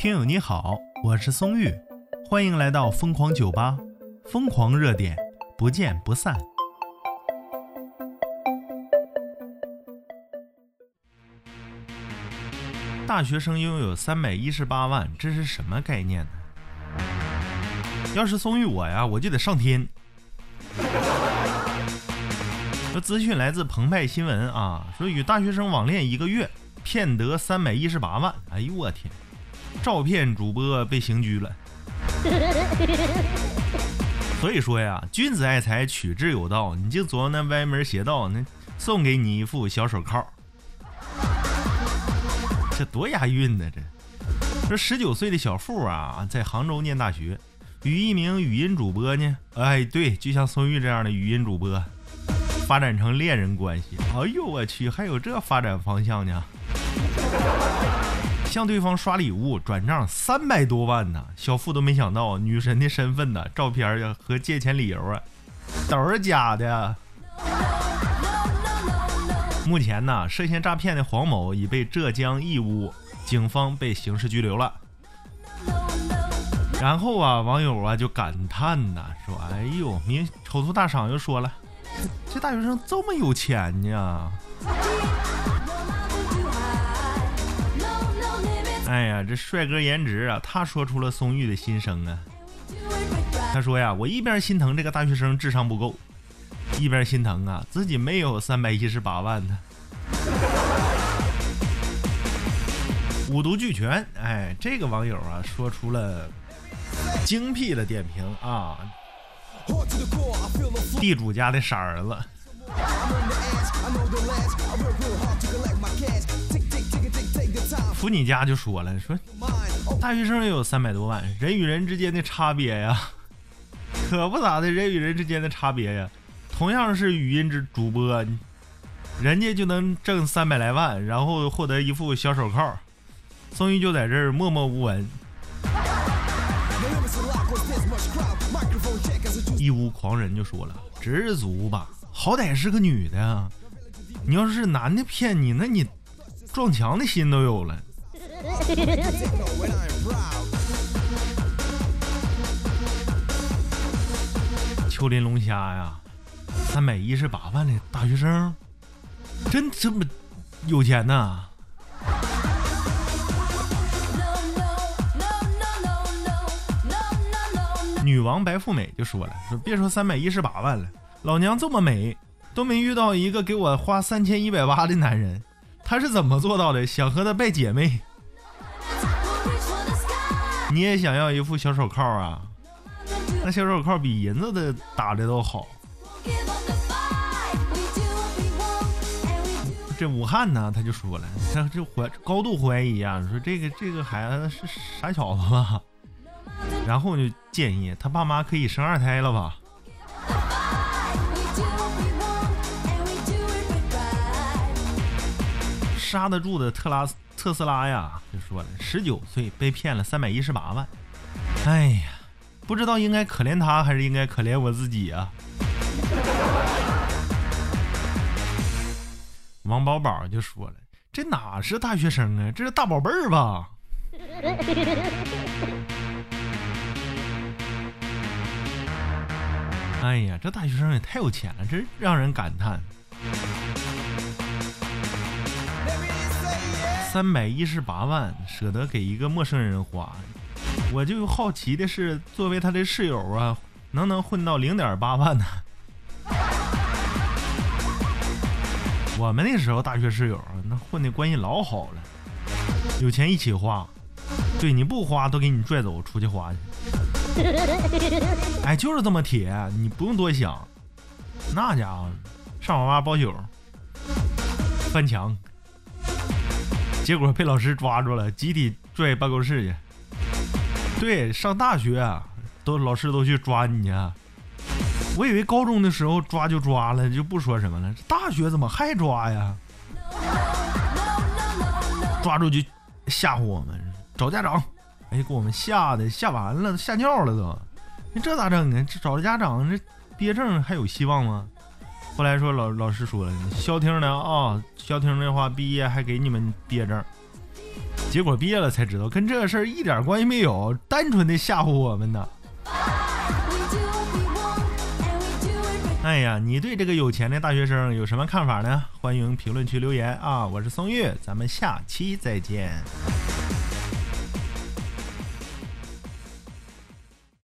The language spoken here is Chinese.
听友你好，我是松玉，欢迎来到疯狂酒吧，疯狂热点，不见不散。大学生拥有三百一十八万，这是什么概念呢？要是松玉我呀，我就得上天。这资讯来自澎湃新闻啊，说与大学生网恋一个月，骗得三百一十八万。哎呦我天！照片主播被刑拘了。所以说呀，君子爱财，取之有道。你就琢磨那歪门邪道，那送给你一副小手铐。这多押韵呢！这这十九岁的小富啊，在杭州念大学，与一名语音主播呢，哎，对，就像宋玉这样的语音主播，发展成恋人关系。哎呦我去，还有这发展方向呢！向对方刷礼物，转账三百多万呢！小富都没想到女神的身份呢，照片呀和借钱理由啊，都是假的。目前呢，涉嫌诈骗的黄某已被浙江义乌警方被刑事拘留了。然后啊，网友啊就感叹呐，说：“哎呦，明丑图大赏又说了，这大学生这么有钱呢。”哎呀，这帅哥颜值啊，他说出了松玉的心声啊。他说呀，我一边心疼这个大学生智商不够。一边心疼啊，自己没有三百一十八万呢。五毒俱全，哎，这个网友啊说出了精辟的点评啊。地主家的傻儿子。福你家就说了，说大学生也有三百多万，人与人之间的差别呀，可不咋的，人与人之间的差别呀。同样是语音之主播，人家就能挣三百来万，然后获得一副小手铐，宋玉就在这儿默默无闻。义乌狂人就说了：“知足吧，好歹是个女的啊！你要是男的骗你，那你撞墙的心都有了。” 秋林龙虾呀！三百一十八万的大学生，真这么有钱呐！女王白富美就说了：“说别说三百一十八万了，老娘这么美，都没遇到一个给我花三千一百八的男人。他是怎么做到的？想和他拜姐妹？你也想要一副小手铐啊？那小手铐比银子的打的都好。”这武汉呢，他就说了，他就怀高度怀疑啊，说这个这个孩子是傻小子吧？然后就建议他爸妈可以生二胎了吧？刹得住的特拉特斯拉呀，就说了，十九岁被骗了三百一十八万，哎呀，不知道应该可怜他还是应该可怜我自己啊？王宝宝就说了：“这哪是大学生啊，这是大宝贝儿吧？”哎呀，这大学生也太有钱了，真让人感叹。三百一十八万舍得给一个陌生人花，我就好奇的是，作为他的室友啊，能能混到零点八万呢？我们那时候大学室友那混的关系老好了，有钱一起花，对你不花都给你拽走出去花去。哎，就是这么铁，你不用多想。那家伙上网吧包宿，翻墙，结果被老师抓住了，集体拽办公室去。对，上大学都老师都去抓你去。我以为高中的时候抓就抓了，就不说什么了。大学怎么还抓呀？抓住就吓唬我们，找家长。哎，给我们吓的吓完了，吓尿了都。这咋整啊？这找了家长，这毕业证还有希望吗？后来说老老师说了，消停的啊，消停的话，毕业还给你们毕业证。结果毕业了才知道，跟这个事儿一点关系没有，单纯的吓唬我们呢。哎呀，你对这个有钱的大学生有什么看法呢？欢迎评论区留言啊！我是松玉，咱们下期再见。